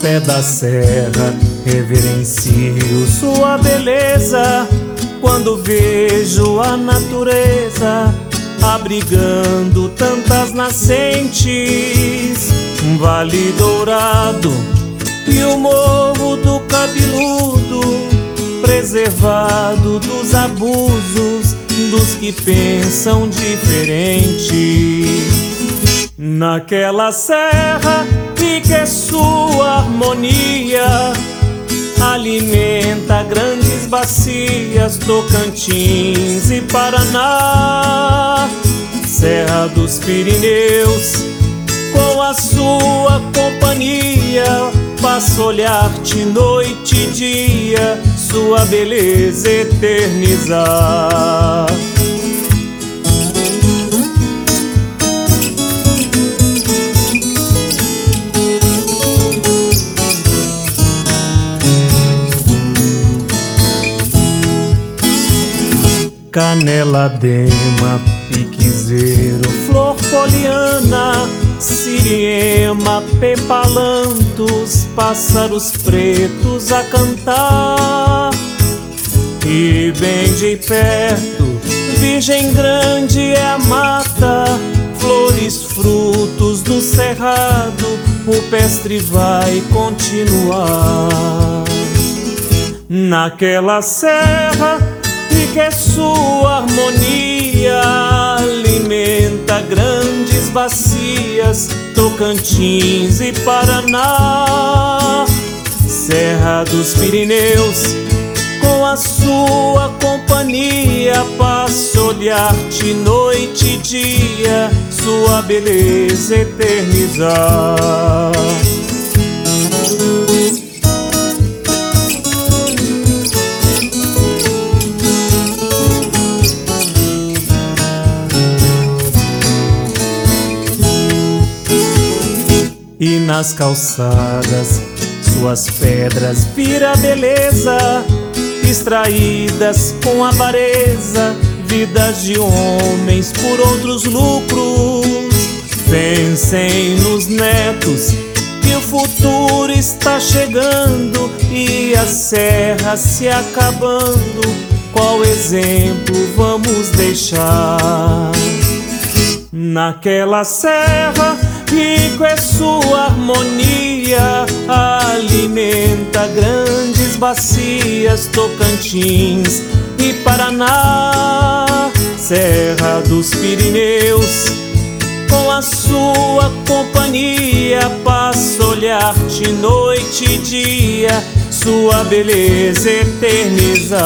pé da serra, reverencio sua beleza. Quando vejo a natureza abrigando tantas nascentes, um vale dourado e o morro do cabeludo, preservado dos abusos dos que pensam diferente. Naquela serra fica sua harmonia, alimenta grandes bacias, Tocantins e Paraná, Serra dos Pirineus, com a sua companhia, passo olhar-te noite e dia, sua beleza eternizar. Canela dema, piquezeiro, flor poliana, siriema, pepalantos, pássaros pretos a cantar. E bem de perto, virgem grande é a mata, flores, frutos do cerrado, o pestre vai continuar. Naquela serra que sua harmonia alimenta grandes bacias, Tocantins e Paraná, Serra dos Pirineus, com a sua companhia, passo olhar-te noite e dia, sua beleza eternizar. Nas calçadas, suas pedras vira beleza, extraídas com avareza, vidas de homens por outros lucros. Pensem nos netos, que o futuro está chegando e a serra se acabando. Qual exemplo vamos deixar? Naquela serra Rico é sua harmonia, alimenta grandes bacias, Tocantins e Paraná, Serra dos Pirineus. Com a sua companhia, passo olhar-te noite e dia, sua beleza eternizar.